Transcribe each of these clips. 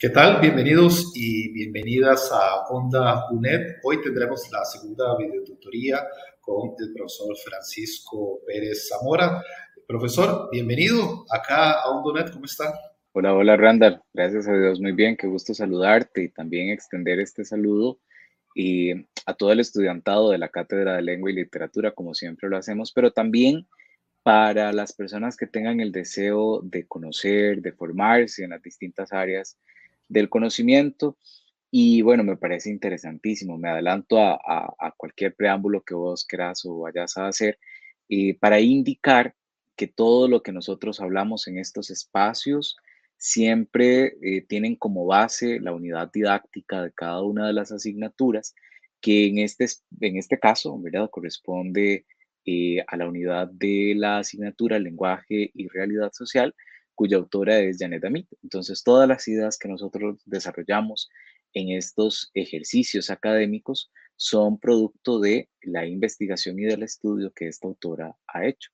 ¿Qué tal? Bienvenidos y bienvenidas a Onda UNED. Hoy tendremos la segunda videotutoría con el profesor Francisco Pérez Zamora. Profesor, bienvenido acá a Onda UNED. ¿Cómo está? Hola, hola Randall. Gracias a Dios, muy bien. Qué gusto saludarte y también extender este saludo y a todo el estudiantado de la Cátedra de Lengua y Literatura, como siempre lo hacemos, pero también para las personas que tengan el deseo de conocer, de formarse en las distintas áreas del conocimiento. Y bueno, me parece interesantísimo. Me adelanto a, cualquier preámbulo que vos querás o vayas a hacer y para indicar que todo lo que nosotros hablamos en estos espacios siempre eh, tienen como base la unidad didáctica de cada una de las asignaturas, que en este, en este caso, ¿verdad? Corresponde eh, a la unidad de la asignatura Lenguaje y Realidad Social, cuya autora es Janet Amit. Entonces, todas las ideas que nosotros desarrollamos en estos ejercicios académicos son producto de la investigación y del estudio que esta autora ha hecho.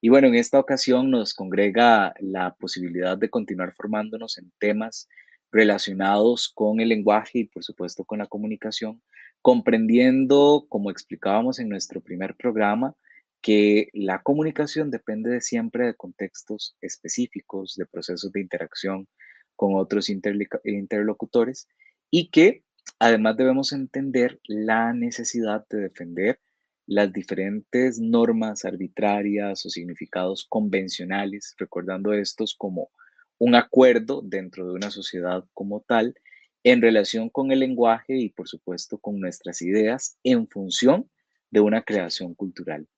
Y bueno, en esta ocasión nos congrega la posibilidad de continuar formándonos en temas relacionados con el lenguaje y por supuesto con la comunicación, comprendiendo, como explicábamos en nuestro primer programa, que la comunicación depende siempre de contextos específicos, de procesos de interacción con otros interlocutores y que además debemos entender la necesidad de defender las diferentes normas arbitrarias o significados convencionales, recordando estos como un acuerdo dentro de una sociedad como tal en relación con el lenguaje y por supuesto con nuestras ideas en función de una creación cultural.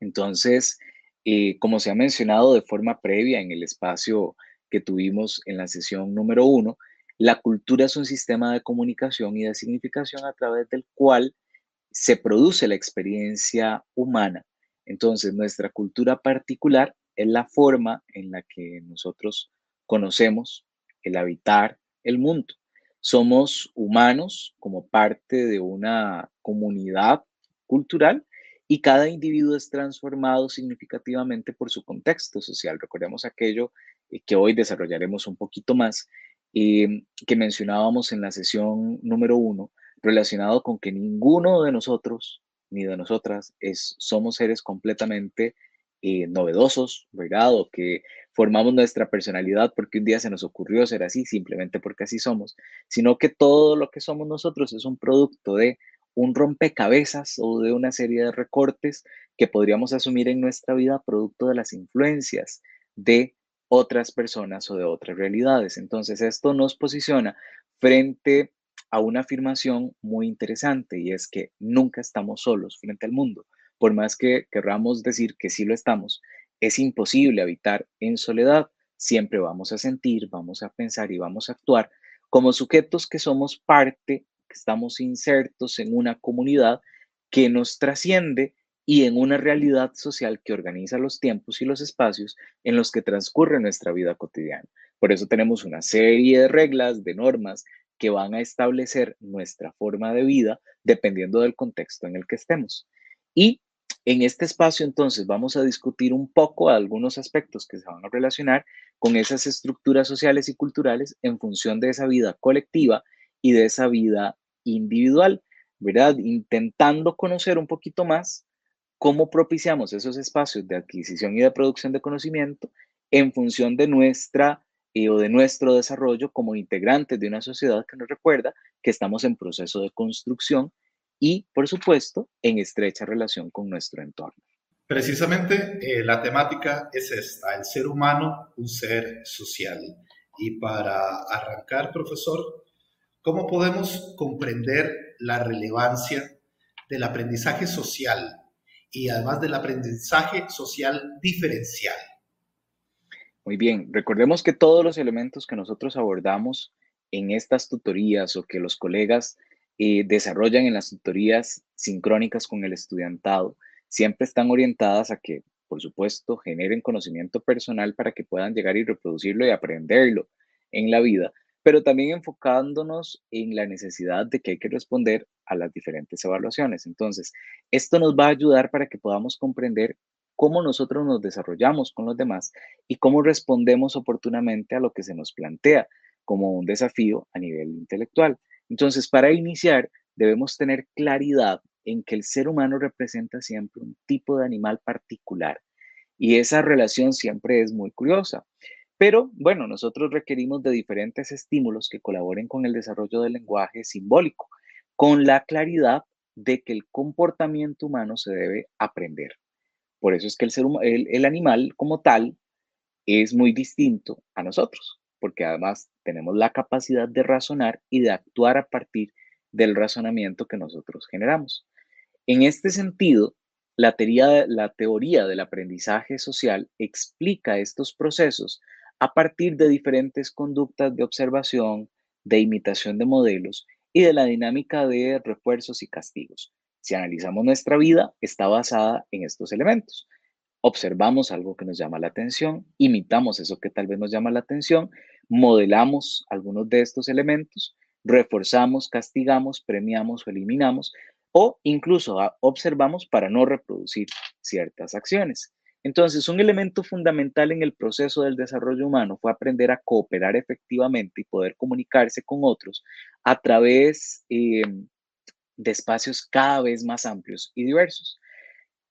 Entonces, eh, como se ha mencionado de forma previa en el espacio que tuvimos en la sesión número uno, la cultura es un sistema de comunicación y de significación a través del cual se produce la experiencia humana. Entonces, nuestra cultura particular es la forma en la que nosotros conocemos el habitar el mundo. Somos humanos como parte de una comunidad cultural y cada individuo es transformado significativamente por su contexto social. Recordemos aquello eh, que hoy desarrollaremos un poquito más, eh, que mencionábamos en la sesión número uno, relacionado con que ninguno de nosotros ni de nosotras es, somos seres completamente eh, novedosos, ¿verdad? O que formamos nuestra personalidad porque un día se nos ocurrió ser así, simplemente porque así somos, sino que todo lo que somos nosotros es un producto de un rompecabezas o de una serie de recortes que podríamos asumir en nuestra vida producto de las influencias de otras personas o de otras realidades. Entonces, esto nos posiciona frente a una afirmación muy interesante y es que nunca estamos solos frente al mundo. Por más que querramos decir que sí lo estamos, es imposible habitar en soledad. Siempre vamos a sentir, vamos a pensar y vamos a actuar como sujetos que somos parte estamos insertos en una comunidad que nos trasciende y en una realidad social que organiza los tiempos y los espacios en los que transcurre nuestra vida cotidiana. Por eso tenemos una serie de reglas, de normas que van a establecer nuestra forma de vida dependiendo del contexto en el que estemos. Y en este espacio entonces vamos a discutir un poco algunos aspectos que se van a relacionar con esas estructuras sociales y culturales en función de esa vida colectiva y de esa vida individual, ¿verdad? Intentando conocer un poquito más cómo propiciamos esos espacios de adquisición y de producción de conocimiento en función de nuestra eh, o de nuestro desarrollo como integrantes de una sociedad que nos recuerda que estamos en proceso de construcción y, por supuesto, en estrecha relación con nuestro entorno. Precisamente eh, la temática es esta, el ser humano, un ser social. Y para arrancar, profesor, ¿Cómo podemos comprender la relevancia del aprendizaje social y además del aprendizaje social diferencial? Muy bien, recordemos que todos los elementos que nosotros abordamos en estas tutorías o que los colegas eh, desarrollan en las tutorías sincrónicas con el estudiantado siempre están orientadas a que, por supuesto, generen conocimiento personal para que puedan llegar y reproducirlo y aprenderlo en la vida, pero también enfocándonos en la necesidad de que hay que responder a las diferentes evaluaciones. Entonces, esto nos va a ayudar para que podamos comprender cómo nosotros nos desarrollamos con los demás y cómo respondemos oportunamente a lo que se nos plantea como un desafío a nivel intelectual. Entonces, para iniciar, debemos tener claridad en que el ser humano representa siempre un tipo de animal particular y esa relación siempre es muy curiosa. Pero bueno, nosotros requerimos de diferentes estímulos que colaboren con el desarrollo del lenguaje simbólico, con la claridad de que el comportamiento humano se debe aprender. Por eso es que el, ser, el, el animal como tal es muy distinto a nosotros, porque además tenemos la capacidad de razonar y de actuar a partir del razonamiento que nosotros generamos. En este sentido, la teoría, la teoría del aprendizaje social explica estos procesos a partir de diferentes conductas de observación, de imitación de modelos y de la dinámica de refuerzos y castigos. Si analizamos nuestra vida, está basada en estos elementos. Observamos algo que nos llama la atención, imitamos eso que tal vez nos llama la atención, modelamos algunos de estos elementos, reforzamos, castigamos, premiamos o eliminamos, o incluso observamos para no reproducir ciertas acciones. Entonces, un elemento fundamental en el proceso del desarrollo humano fue aprender a cooperar efectivamente y poder comunicarse con otros a través eh, de espacios cada vez más amplios y diversos.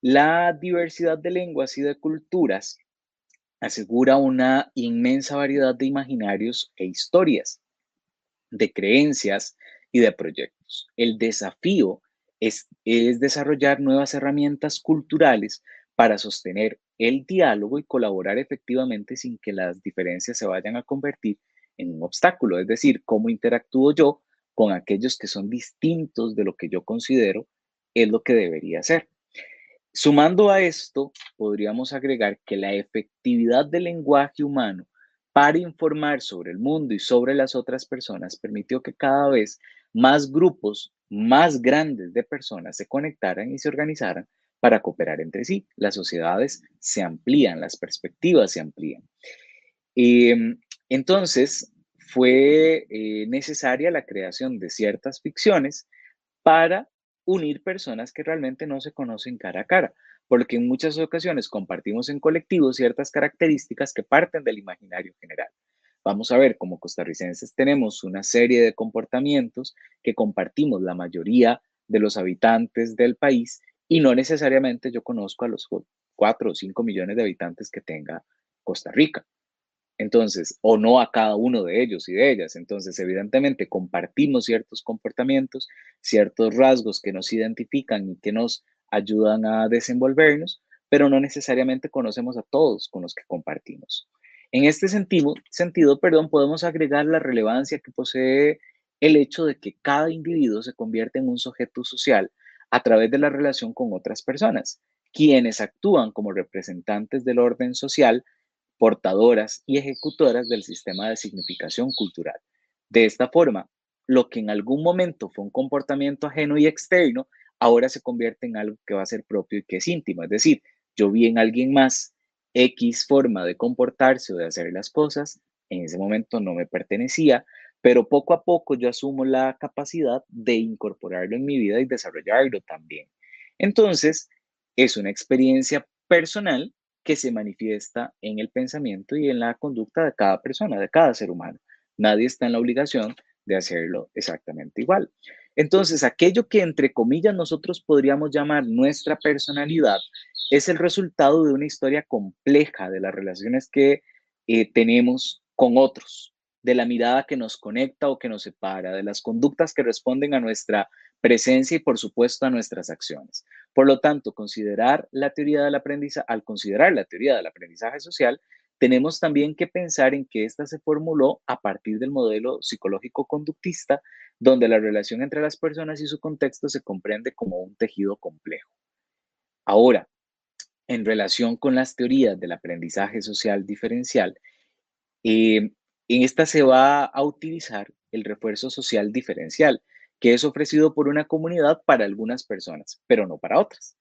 La diversidad de lenguas y de culturas asegura una inmensa variedad de imaginarios e historias, de creencias y de proyectos. El desafío es, es desarrollar nuevas herramientas culturales para sostener el diálogo y colaborar efectivamente sin que las diferencias se vayan a convertir en un obstáculo, es decir, cómo interactúo yo con aquellos que son distintos de lo que yo considero es lo que debería ser. Sumando a esto, podríamos agregar que la efectividad del lenguaje humano para informar sobre el mundo y sobre las otras personas permitió que cada vez más grupos más grandes de personas se conectaran y se organizaran para cooperar entre sí. Las sociedades se amplían, las perspectivas se amplían. Em, entonces, fue eh, necesaria la creación de ciertas ficciones para unir personas que realmente no se conocen cara a cara, porque en muchas ocasiones compartimos en colectivo ciertas características que parten del imaginario general. Vamos a ver, como costarricenses tenemos una serie de comportamientos que compartimos la mayoría de los habitantes del país y no necesariamente yo conozco a los cuatro o cinco millones de habitantes que tenga Costa Rica. Entonces, o no a cada uno de ellos y de ellas. Entonces, evidentemente, compartimos ciertos comportamientos, ciertos rasgos que nos identifican y que nos ayudan a desenvolvernos, pero no necesariamente conocemos a todos con los que compartimos. En este sentido, sentido perdón, podemos agregar la relevancia que posee el hecho de que cada individuo se convierte en un sujeto social a través de la relación con otras personas, quienes actúan como representantes del orden social, portadoras y ejecutoras del sistema de significación cultural. De esta forma, lo que en algún momento fue un comportamiento ajeno y externo, ahora se convierte en algo que va a ser propio y que es íntimo. Es decir, yo vi en alguien más X forma de comportarse o de hacer las cosas, en ese momento no me pertenecía, pero poco a poco yo asumo la capacidad de incorporarlo en mi vida y desarrollarlo también. Entonces, es una experiencia personal que se manifiesta en el pensamiento y en la conducta de cada persona, de cada ser humano. Nadie está en la obligación de hacerlo exactamente igual. Entonces, aquello que entre comillas nosotros podríamos llamar nuestra personalidad es el resultado de una historia compleja de las relaciones que eh, tenemos con otros, de la mirada que nos conecta o que nos separa, de las conductas que responden a nuestra presencia y por supuesto a nuestras acciones. Por lo tanto, considerar la teoría del aprendizaje, al considerar la teoría del aprendizaje social, tenemos también que pensar en que ésta se formuló a partir del modelo psicológico conductista, donde la relación entre las personas y su contexto se comprende como un tejido complejo. Ahora, en relación con las teorías del aprendizaje social diferencial, eh, en esta se va a utilizar el refuerzo social diferencial, que es ofrecido por una comunidad para algunas personas, pero no para otras,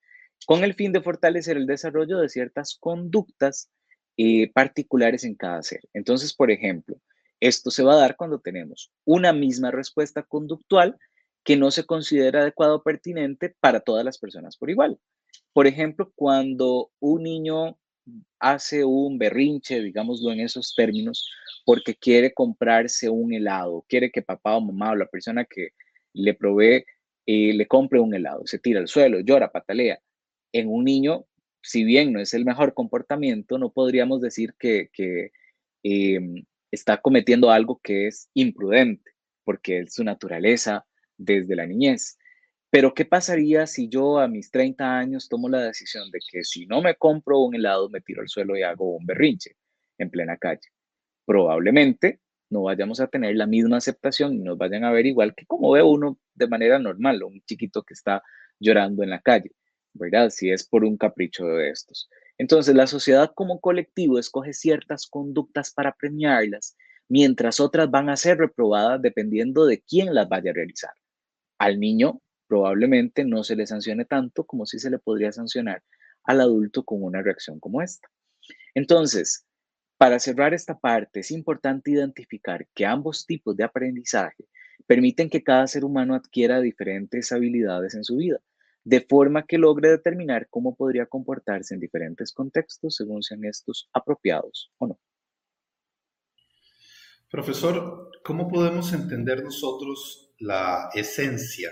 con el fin de fortalecer el desarrollo de ciertas conductas eh, particulares en cada ser. Entonces, por ejemplo, esto se va a dar cuando tenemos una misma respuesta conductual que no se considera adecuada o pertinente para todas las personas por igual. Por ejemplo, cuando un niño hace un berrinche, digámoslo en esos términos, porque quiere comprarse un helado, quiere que papá o mamá o la persona que le provee eh, le compre un helado, se tira al suelo, llora, patalea. En un niño, si bien no es el mejor comportamiento, no podríamos decir que, em, está cometiendo algo que es imprudente, porque es su naturaleza desde la niñez. Pero ¿qué pasaría si yo a mis 30 años tomo la decisión de que si no me compro un helado, me tiro al suelo y hago un berrinche en plena calle? Probablemente no vayamos a tener la misma aceptación y nos vayan a ver igual que como ve uno de manera normal, un chiquito que está llorando en la calle, ¿verdad? Si es por un capricho de estos. Entonces, la sociedad como colectivo escoge ciertas conductas para premiarlas, mientras otras van a ser reprobadas dependiendo de quién las vaya a realizar. Al niño probablemente no se le sancione tanto como si se le podría sancionar al adulto con una reacción como esta. Entonces, para cerrar esta parte, es importante identificar que ambos tipos de aprendizaje permiten que cada ser humano adquiera diferentes habilidades en su vida, de forma que logre determinar cómo podría comportarse en diferentes contextos según sean estos apropiados o no. Profesor, ¿cómo podemos entender nosotros la esencia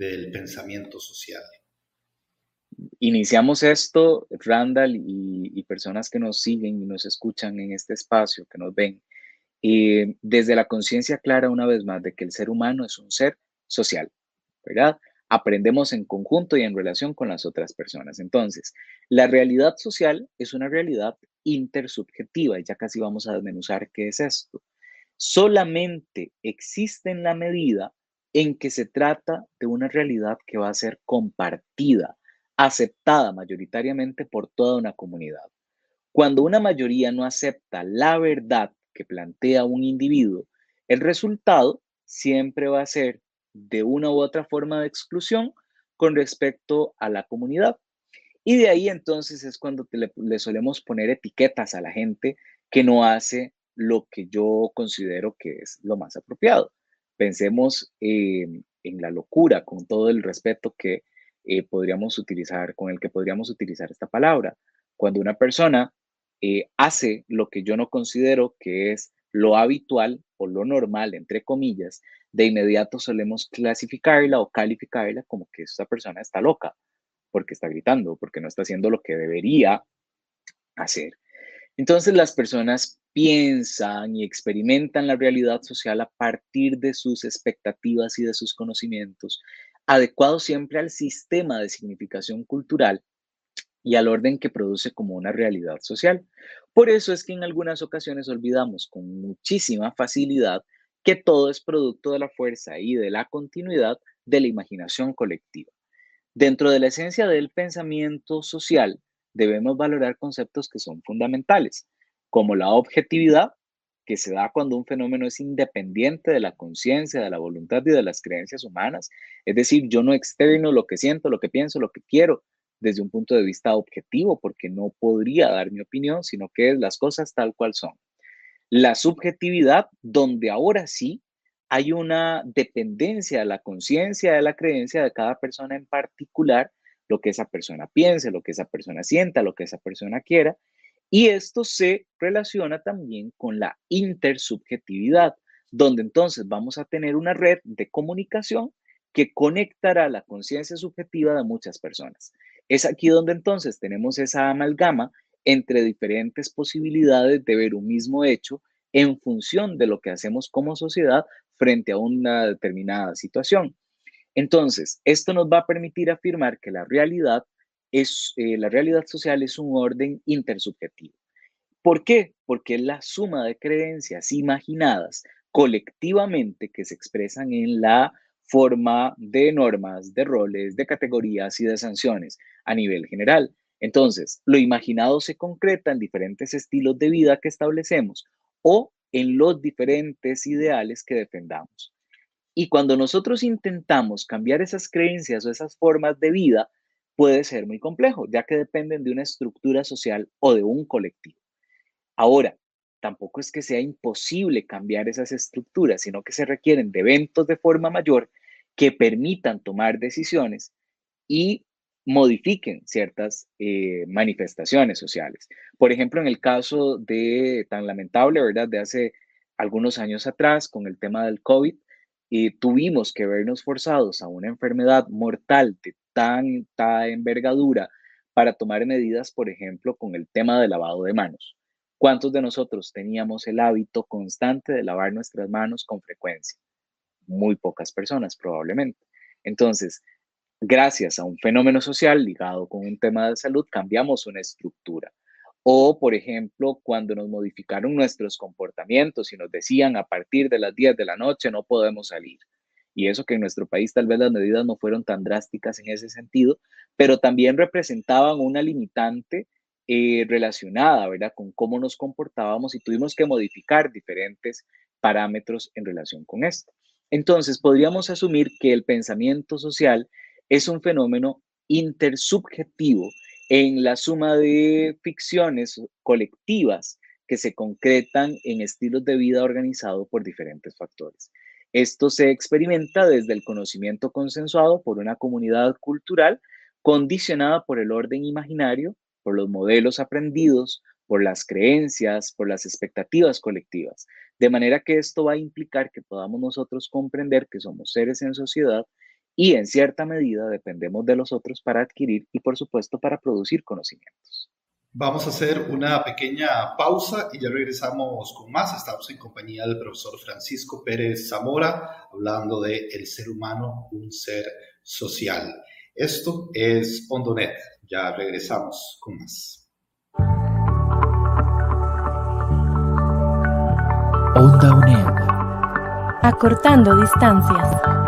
del pensamiento social. Iniciamos esto, Randall, y, personas que nos siguen y nos escuchan en este espacio, que nos ven, eh, desde la conciencia clara una vez más de que el ser humano es un ser social, ¿verdad? Aprendemos en conjunto y en relación con las otras personas. Entonces, la realidad social es una realidad intersubjetiva, y ya casi vamos a desmenuzar qué es esto. Solamente existe en la medida en que se trata de una realidad que va a ser compartida, aceptada mayoritariamente por toda una comunidad. Cuando una mayoría no acepta la verdad que plantea un individuo, el resultado siempre va a ser de una u otra forma de exclusión con respecto a la comunidad. Y de ahí entonces es cuando le, le, solemos poner etiquetas a la gente que no hace lo que yo considero que es lo más apropiado. Pensemos en la locura, con todo el respeto que eh, podríamos utilizar, con el que podríamos utilizar esta palabra. Cuando una persona eh, hace lo que yo no considero que es lo habitual o lo normal, entre comillas, de inmediato solemos clasificarla o calificarla como que esa persona está loca, porque está gritando, porque no está haciendo lo que debería hacer. Entonces las personas piensan y experimentan la realidad social a partir de sus expectativas y de sus conocimientos, adecuados siempre al sistema de significación cultural y al orden que produce como una realidad social. Por eso es que en algunas ocasiones olvidamos con muchísima facilidad que todo es producto de la fuerza y de la continuidad de la imaginación colectiva. Dentro de la esencia del pensamiento social, debemos valorar conceptos que son fundamentales, como la objetividad, que se da cuando un fenómeno es independiente de la conciencia, de la voluntad y de las creencias humanas. Es decir, yo no externo lo que siento, lo que pienso, lo que quiero desde un punto de vista objetivo, porque no podría dar mi opinión, sino que es las cosas tal cual son. La subjetividad, donde ahora sí hay una dependencia de la conciencia, de la creencia de cada persona en particular, lo que esa persona piense, lo que esa persona sienta, lo que esa persona quiera. Y esto se relaciona también con la intersubjetividad, donde entonces vamos a tener una red de comunicación que conectará la conciencia subjetiva de muchas personas. Es aquí donde entonces tenemos esa amalgama entre diferentes posibilidades de ver un mismo hecho en función de lo que hacemos como sociedad frente a una determinada situación. Entonces, esto nos va a permitir afirmar que la realidad es eh, la realidad social es un orden intersubjetivo. ¿Por qué? Porque es la suma de creencias imaginadas colectivamente que se expresan en la forma de normas, de roles, de categorías y de sanciones a nivel general. Entonces, lo imaginado se concreta en diferentes estilos de vida que establecemos o en los diferentes ideales que defendamos. Y cuando nosotros intentamos cambiar esas creencias o esas formas de vida, puede ser muy complejo, ya que dependen de una estructura social o de un colectivo. Ahora, tampoco es que sea imposible cambiar esas estructuras, sino que se requieren de eventos de forma mayor que permitan tomar decisiones y modifiquen ciertas eh, manifestaciones sociales. Por ejemplo, en el caso de tan lamentable, ¿verdad? De hace algunos años atrás, con el tema del COVID, y tuvimos que vernos forzados a una enfermedad mortal de tanta envergadura para tomar medidas, por ejemplo, con el tema del lavado de manos. ¿Cuántos de nosotros teníamos el hábito constante de lavar nuestras manos con frecuencia? Muy pocas personas, probablemente. Entonces, gracias a un fenómeno social ligado con un tema de salud, cambiamos una estructura. O, por ejemplo, cuando nos modificaron nuestros comportamientos y nos decían a partir de las 10 de la noche no podemos salir. Y eso que en nuestro país tal vez las medidas no fueron tan drásticas en ese sentido, pero también representaban una limitante eh, relacionada, ¿verdad?, con cómo nos comportábamos y tuvimos que modificar diferentes parámetros en relación con esto. Entonces, podríamos asumir que el pensamiento social es un fenómeno intersubjetivo en la suma de ficciones colectivas que se concretan en estilos de vida organizados por diferentes factores. Esto se experimenta desde el conocimiento consensuado por una comunidad cultural condicionada por el orden imaginario, por los modelos aprendidos, por las creencias, por las expectativas colectivas. De manera que esto va a implicar que podamos nosotros comprender que somos seres en sociedad y en cierta medida dependemos de los otros para adquirir y por supuesto para producir conocimientos. Vamos a hacer una pequeña pausa y ya regresamos con más. Estamos en compañía del profesor Francisco Pérez Zamora hablando de el ser humano, un ser social. Esto es Ondonet. Ya regresamos con más. Onda UNED. Acortando distancias.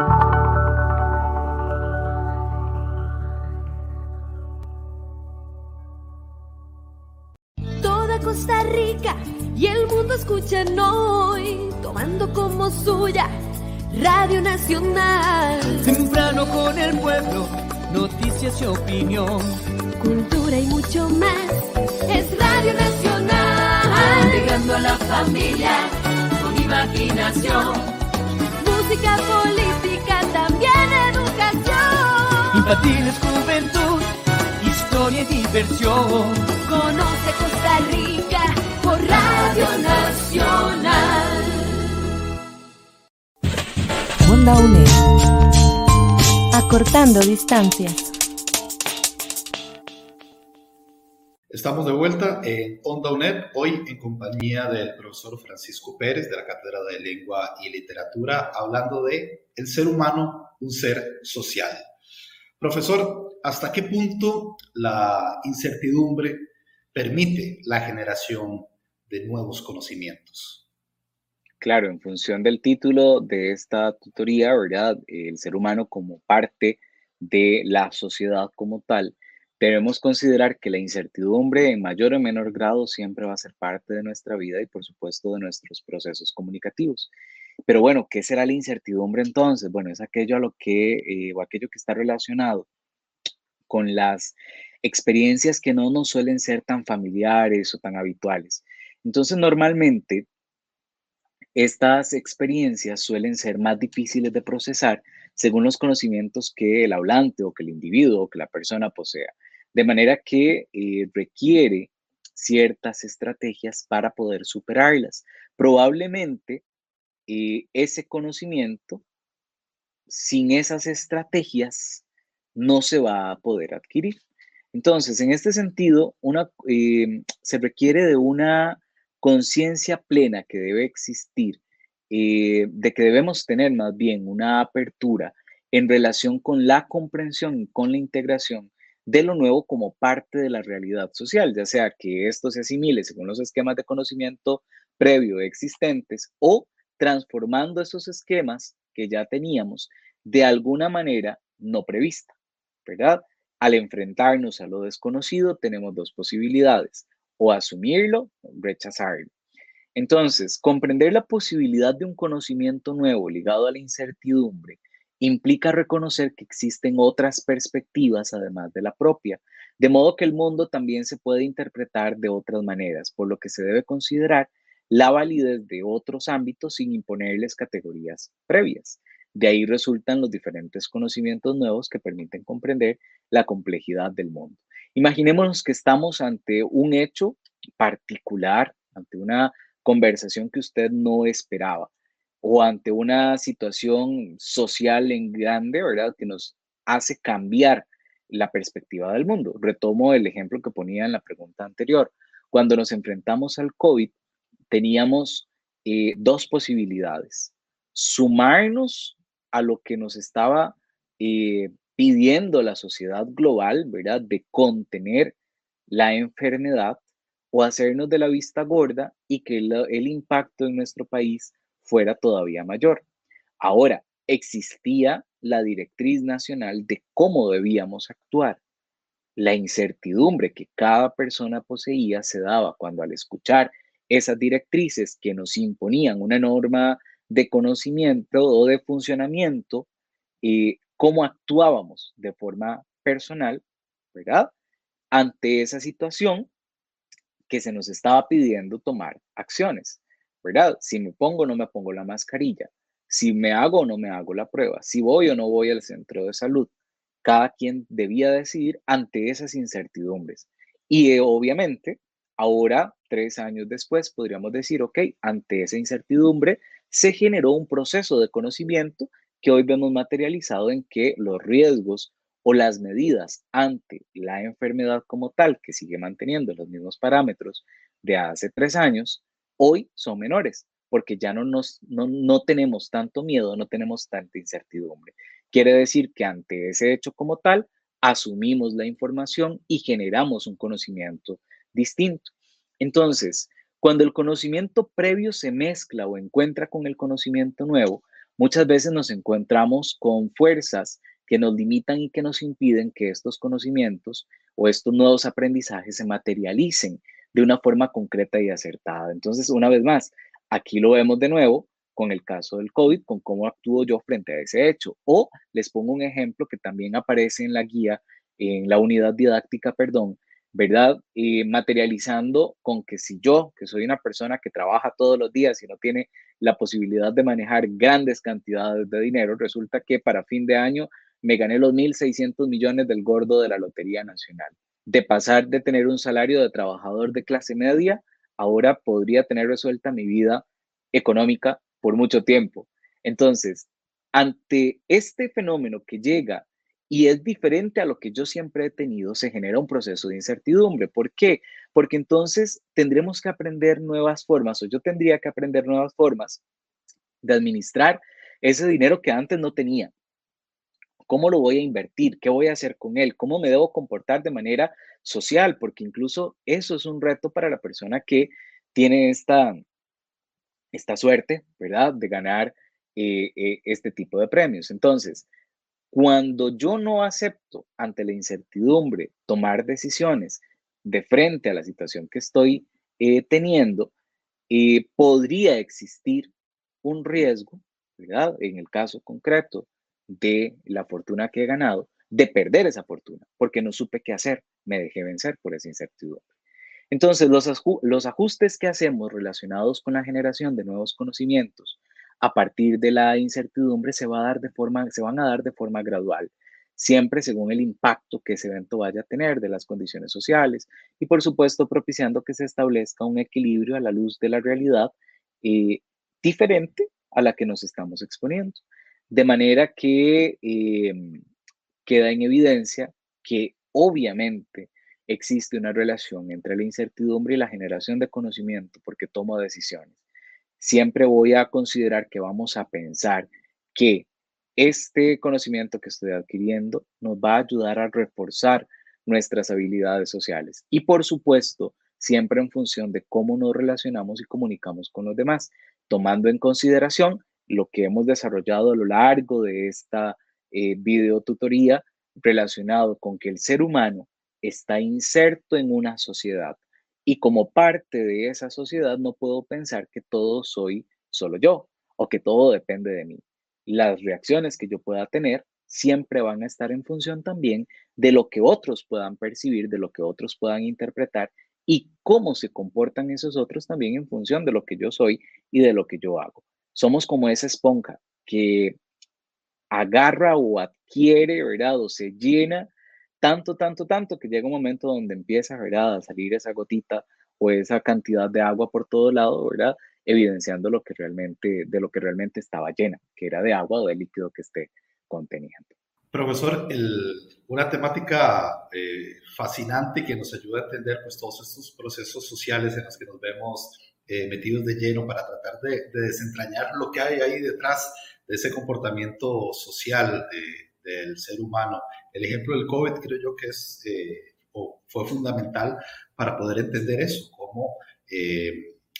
Escuchan hoy, tomando como suya Radio Nacional. Temprano con el pueblo, noticias y opinión. Cultura y mucho más, es Radio Nacional. Llegando a la familia con imaginación. Música, política, también educación. Infantiles, juventud, historia y diversión. Conoce Costa Rica Radio Nacional. Onda UNED. Acortando distancias. Estamos de vuelta en Onda UNED, hoy en compañía del profesor Francisco Pérez de la Cátedra de Lengua y Literatura, hablando de el ser humano, un ser social. Profesor, ¿hasta qué punto la incertidumbre permite la generación de nuevos conocimientos. Claro, en función del título de esta tutoría, ¿verdad? El ser humano como parte de la sociedad como tal, debemos considerar que la incertidumbre en mayor o menor grado siempre va a ser parte de nuestra vida y por supuesto de nuestros procesos comunicativos. Pero bueno, ¿qué será la incertidumbre entonces? Bueno, es aquello a lo que, eh, o aquello que está relacionado con las experiencias que no nos suelen ser tan familiares o tan habituales. Entonces, normalmente, estas experiencias suelen ser más difíciles de procesar según los conocimientos que el hablante o que el individuo o que la persona posea. De manera que eh, requiere ciertas estrategias para poder superarlas. Probablemente eh, ese conocimiento, sin esas estrategias, no se va a poder adquirir. Entonces, en este sentido, eh, se requiere de una conciencia plena que debe existir, eh, de que debemos tener más bien una apertura en relación con la comprensión y con la integración de lo nuevo como parte de la realidad social, ya sea que esto se asimile según los esquemas de conocimiento previo existentes o transformando esos esquemas que ya teníamos de alguna manera no prevista, ¿verdad? Al enfrentarnos a lo desconocido, tenemos dos posibilidades, o asumirlo rechazarlo. Entonces, comprender la posibilidad de un conocimiento nuevo ligado a la incertidumbre implica reconocer que existen otras perspectivas además de la propia, de modo que el mundo también se puede interpretar de otras maneras, por lo que se debe considerar la validez de otros ámbitos sin imponerles categorías previas. De ahí resultan los diferentes conocimientos nuevos que permiten comprender la complejidad del mundo. Imaginémonos que estamos ante un hecho particular, ante una conversación que usted no esperaba o ante una situación social en grande, ¿verdad? Que nos hace cambiar la perspectiva del mundo. Retomo el ejemplo que ponía en la pregunta anterior. Cuando nos enfrentamos al COVID, teníamos eh, dos posibilidades. Sumarnos a lo que nos estaba eh, pidiendo la sociedad global, ¿verdad? De contener la enfermedad o hacernos de la vista gorda y que el, impacto en nuestro país fuera todavía mayor. Ahora, existía la directriz nacional de cómo debíamos actuar. La incertidumbre que cada persona poseía se daba cuando al escuchar esas directrices que nos imponían una norma de conocimiento o de funcionamiento, eh, cómo actuábamos de forma personal, ¿verdad? Ante esa situación que se nos estaba pidiendo tomar acciones, ¿verdad? Si me pongo o no me pongo la mascarilla, si me hago o no me hago la prueba, si voy o no voy al centro de salud. Cada quien debía decidir ante esas incertidumbres. Y eh, obviamente, ahora, tres años después, podríamos decir, ok, ante esa incertidumbre se generó un proceso de conocimiento que hoy vemos materializado en que los riesgos o las medidas ante la enfermedad como tal, que sigue manteniendo los mismos parámetros de hace tres años, hoy son menores, porque ya no, no, no tenemos tanto miedo, no tenemos tanta incertidumbre. Quiere decir que ante ese hecho como tal, asumimos la información y generamos un conocimiento distinto. Entonces, cuando el conocimiento previo se mezcla o encuentra con el conocimiento nuevo, muchas veces nos encontramos con fuerzas que nos limitan y que nos impiden que estos conocimientos o estos nuevos aprendizajes se materialicen de una forma concreta y acertada. Entonces, una vez más, aquí lo vemos de nuevo con el caso del COVID, con cómo actúo yo frente a ese hecho. O les pongo un ejemplo que también aparece en la guía, en la unidad didáctica, perdón, ¿verdad? Y materializando con que si yo, que soy una persona que trabaja todos los días y no tiene la posibilidad de manejar grandes cantidades de dinero, resulta que para fin de año me gané los 1.600 millones del gordo de la Lotería Nacional. De pasar de tener un salario de trabajador de clase media, ahora podría tener resuelta mi vida económica por mucho tiempo. Entonces, ante este fenómeno que llega y es diferente a lo que yo siempre he tenido, se genera un proceso de incertidumbre. ¿Por qué? Porque entonces tendremos que aprender nuevas formas o yo tendría que aprender nuevas formas de administrar ese dinero que antes no tenía. ¿Cómo lo voy a invertir? ¿Qué voy a hacer con él? ¿Cómo me debo comportar de manera social? Porque incluso eso es un reto para la persona que tiene esta, esta suerte, ¿verdad? De ganar eh, eh, este tipo de premios. Entonces, cuando yo no acepto ante la incertidumbre tomar decisiones de frente a la situación que estoy eh, teniendo, podría existir un riesgo, ¿verdad? En el caso concreto de la fortuna que he ganado, de perder esa fortuna, porque no supe qué hacer, me dejé vencer por esa incertidumbre. Entonces, los ajustes que hacemos relacionados con la generación de nuevos conocimientos a partir de la incertidumbre se, va a dar de forma, se van a dar de forma gradual, siempre según el impacto que ese evento vaya a tener de las condiciones sociales y, por supuesto, propiciando que se establezca un equilibrio a la luz de la realidad eh, diferente a la que nos estamos exponiendo. De manera que em, queda en evidencia que obviamente existe una relación entre la incertidumbre y la generación de conocimiento porque tomo decisiones. Siempre voy a considerar que vamos a pensar que este conocimiento que estoy adquiriendo nos va a ayudar a reforzar nuestras habilidades sociales. Y por supuesto, siempre en función de cómo nos relacionamos y comunicamos con los demás, tomando en consideración lo que hemos desarrollado a lo largo de esta eh, video tutoría relacionado con que el ser humano está inserto en una sociedad y como parte de esa sociedad no puedo pensar que todo soy solo yo o que todo depende de mí. Las reacciones que yo pueda tener siempre van a estar en función también de lo que otros puedan percibir, de lo que otros puedan interpretar y cómo se comportan esos otros también en función de lo que yo soy y de lo que yo hago. Somos como esa esponja que agarra o adquiere, ¿verdad? O se llena tanto, tanto, tanto que llega un momento donde empieza, ¿verdad? A salir esa gotita o esa cantidad de agua por todo lado, ¿verdad? Evidenciando lo que realmente, de lo que realmente estaba llena, que era de agua o de líquido que esté conteniendo. Profesor, una temática eh, fascinante que nos ayuda a entender pues, todos estos procesos sociales en los que nos vemos eh, metidos de lleno para tratar de, desentrañar lo que hay ahí detrás de ese comportamiento social del ser humano. El ejemplo del COVID creo yo que es, eh, fue fundamental para poder entender eso, cómo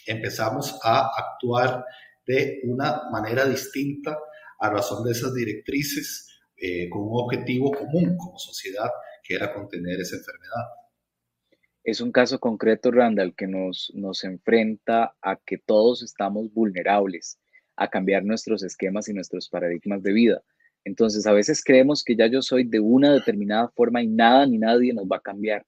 empezamos a actuar de una manera distinta a razón de esas directrices eh, con un objetivo común como sociedad, que era contener esa enfermedad. Es un caso concreto, Randall, que nos, nos enfrenta a que todos estamos vulnerables a cambiar nuestros esquemas y nuestros paradigmas de vida. Entonces, a veces creemos que ya yo soy de una determinada forma y nada ni nadie nos va a cambiar,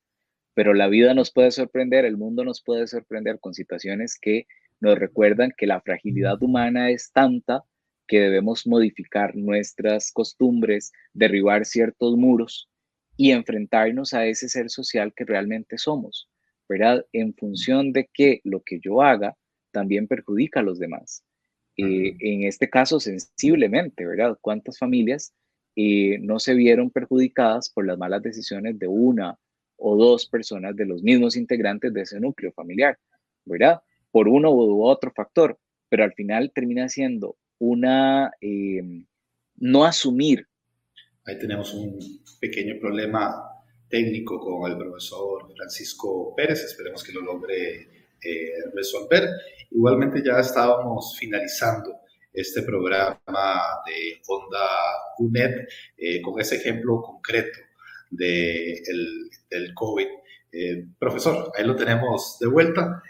pero la vida nos puede sorprender, el mundo nos puede sorprender con situaciones que nos recuerdan que la fragilidad humana es tanta que debemos modificar nuestras costumbres, derribar ciertos muros y enfrentarnos a ese ser social que realmente somos, ¿verdad? En función de que lo que yo haga también perjudica a los demás. Eh, en este caso, sensiblemente, ¿verdad? ¿Cuántas familias eh, no se vieron perjudicadas por las malas decisiones de una o dos personas de los mismos integrantes de ese núcleo familiar, ¿verdad? Por uno u otro factor, pero al final termina siendo una, em, no asumir. Ahí tenemos un pequeño problema técnico con el profesor Francisco Pérez, esperemos que lo logre eh, resolver. Igualmente ya estábamos finalizando este programa de Onda UNED eh, con ese ejemplo concreto de del COVID. Eh, profesor, ahí lo tenemos de vuelta.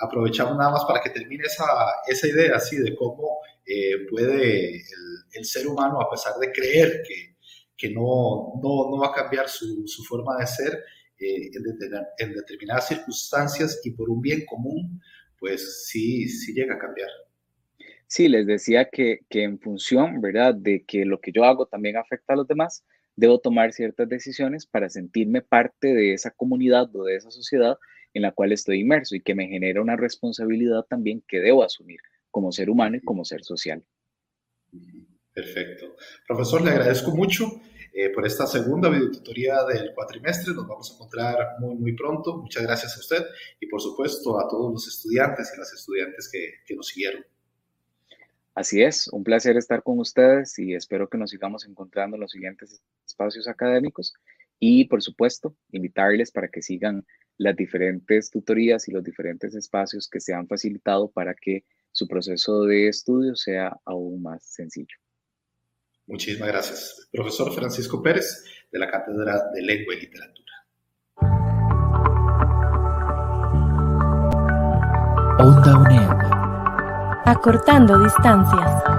aprovechamos nada más para que termine esa, esa idea así de cómo eh, puede el, ser humano, a pesar de creer que, que no, no, no, va a cambiar su forma de ser eh, en, determinadas circunstancias y por un bien común, pues sí, sí llega a cambiar. Sí, les decía que, que en función, ¿verdad?, de que lo que yo hago también afecta a los demás, debo tomar ciertas decisiones para sentirme parte de esa comunidad o de esa sociedad en la cual estoy inmerso y que me genera una responsabilidad también que debo asumir como ser humano y como ser social. Perfecto. Profesor, le agradezco mucho eh, por esta segunda videotutoría del cuatrimestre. Nos vamos a encontrar muy, muy pronto. Muchas gracias a usted y, por supuesto, a todos los estudiantes y las estudiantes que, que nos siguieron. Así es, un placer estar con ustedes y espero que nos sigamos encontrando en los siguientes espacios académicos y, por supuesto, invitarles para que sigan las diferentes tutorías y los diferentes espacios que se han facilitado para que su proceso de estudio sea aún más sencillo. Muchísimas gracias. Profesor Francisco Pérez, de la Cátedra de Lengua y Literatura. Onda UNED. Acortando distancias.